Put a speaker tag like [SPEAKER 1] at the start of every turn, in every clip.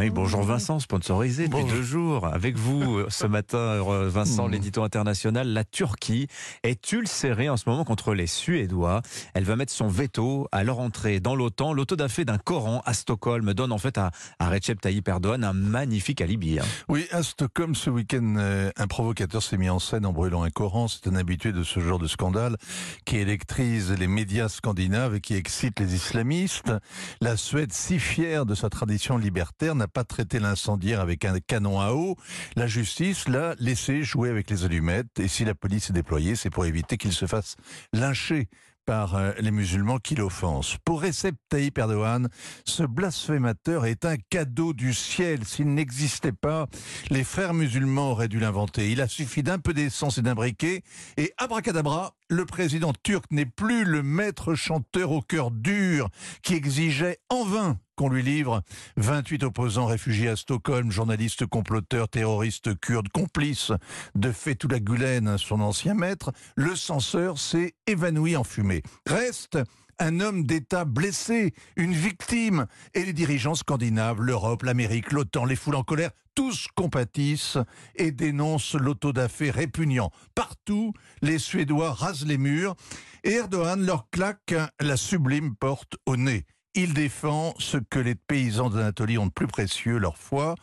[SPEAKER 1] Oui, bonjour Vincent, sponsorisé depuis
[SPEAKER 2] Bonjour.
[SPEAKER 1] deux jours. Avec vous ce matin, euh, Vincent,
[SPEAKER 2] Mm.
[SPEAKER 1] l'édito international, la Turquie est ulcérée en ce moment contre les Suédois? Elle va mettre son veto à leur entrée dans l'OTAN. L'autodafé d'un Coran à Stockholm donne en fait à, à Recep Tayyip Erdogan un magnifique alibi. hein.
[SPEAKER 2] Oui, à Stockholm, ce week-end, euh, un provocateur s'est mis en scène en brûlant un Coran. C'est un habitué de ce genre de scandale qui électrise les médias scandinaves et qui excite les islamistes. La Suède, si fière de sa tradition libertaire, n'a pas traité l'incendiaire avec un canon à eau. La justice l'a laissé jouer avec les allumettes. Et si la police est déployée, c'est pour éviter qu'il se fasse lyncher par euh, les musulmans qui l'offensent. Pour Recep Tayyip Erdogan, ce blasphémateur est un cadeau du ciel. S'il n'existait pas, les frères musulmans auraient dû l'inventer. Il a suffi d'un peu d'essence et d'un briquet, et abracadabra, le président turc n'est plus le maître chanteur au cœur dur qui exigeait en vain qu'on lui livre 28 opposants réfugiés à Stockholm, journalistes comploteurs, terroristes kurdes, complices de Fethullah Gulen, son ancien maître. Le censeur s'est évanoui en fumée. Reste un homme d'État blessé, une victime, et les dirigeants scandinaves, l'Europe, l'Amérique, l'OTAN, les foules en colère, tous compatissent et dénoncent l'autodafé répugnant. Partout, les Suédois rasent les murs et Erdogan leur claque la sublime porte au nez. Il défend ce que les paysans d'Anatolie ont de plus précieux, leur foi.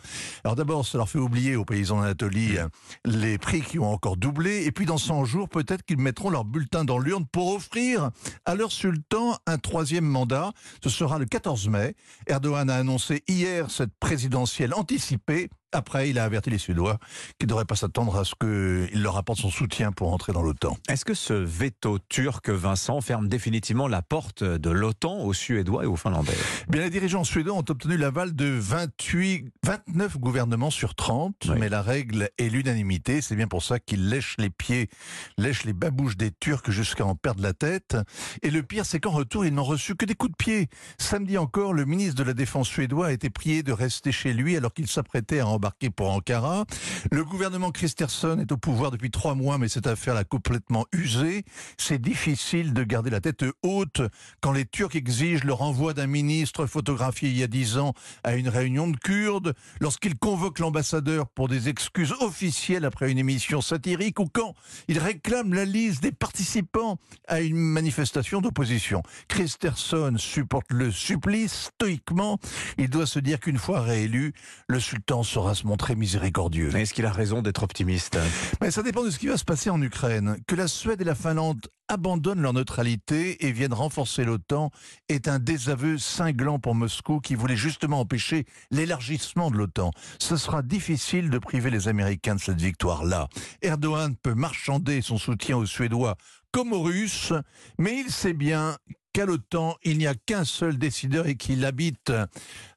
[SPEAKER 2] Alors d'abord, ça leur fait oublier aux paysans d'Anatolie les prix qui ont encore doublé. Et puis dans 100 jours, peut-être qu'ils mettront leur bulletin dans l'urne pour offrir à leur sultan un troisième mandat. Ce sera le 14 mai. Erdogan a annoncé hier cette présidentielle anticipée. Après, il a averti les Suédois qu'ils ne devraient pas s'attendre à ce qu'il leur apporte son soutien pour entrer dans l'OTAN.
[SPEAKER 1] Est-ce que ce veto turc, Vincent, ferme définitivement la porte de l'OTAN aux Suédois et aux Finlandais?
[SPEAKER 2] Bien, les dirigeants suédois ont obtenu l'aval de 28, 29 gouvernements sur 30,
[SPEAKER 1] Oui.
[SPEAKER 2] mais la règle est l'unanimité. C'est bien pour ça qu'ils lèchent les pieds, lèchent les babouches des Turcs jusqu'à en perdre la tête. Et le pire, c'est qu'en retour, ils n'ont reçu que des coups de pied. Samedi encore, le ministre de la Défense suédois a été prié de rester chez lui alors qu'il s'apprêtait à embarquer pour Ankara. Le gouvernement Christensen est au pouvoir depuis trois mois, mais cette affaire l'a complètement usé. C'est difficile de garder la tête haute quand les Turcs exigent le renvoi d'un ministre photographié il y a dix ans à une réunion de Kurdes, lorsqu'ils convoquent l'ambassadeur pour des excuses officielles après une émission satirique, ou quand ils réclament la liste des participants à une manifestation d'opposition. Christensen supporte le supplice stoïquement. Il doit se dire qu'une fois réélu, le sultan saura se montrer miséricordieux.
[SPEAKER 1] Est-ce qu'il a raison d'être optimiste
[SPEAKER 2] Mais ça dépend de ce qui va se passer en Ukraine. Que la Suède et la Finlande abandonnent leur neutralité et viennent renforcer l'OTAN est un désaveu cinglant pour Moscou qui voulait justement empêcher l'élargissement de l'OTAN. Ce sera difficile de priver les Américains de cette victoire-là. Erdogan peut marchander son soutien aux Suédois comme aux Russes, mais il sait bien qu'à l'OTAN, il n'y a qu'un seul décideur et qu'il habite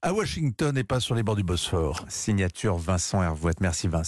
[SPEAKER 2] à Washington et pas sur les bords du Bosphore.
[SPEAKER 1] Signature Vincent Hervouette. Merci Vincent.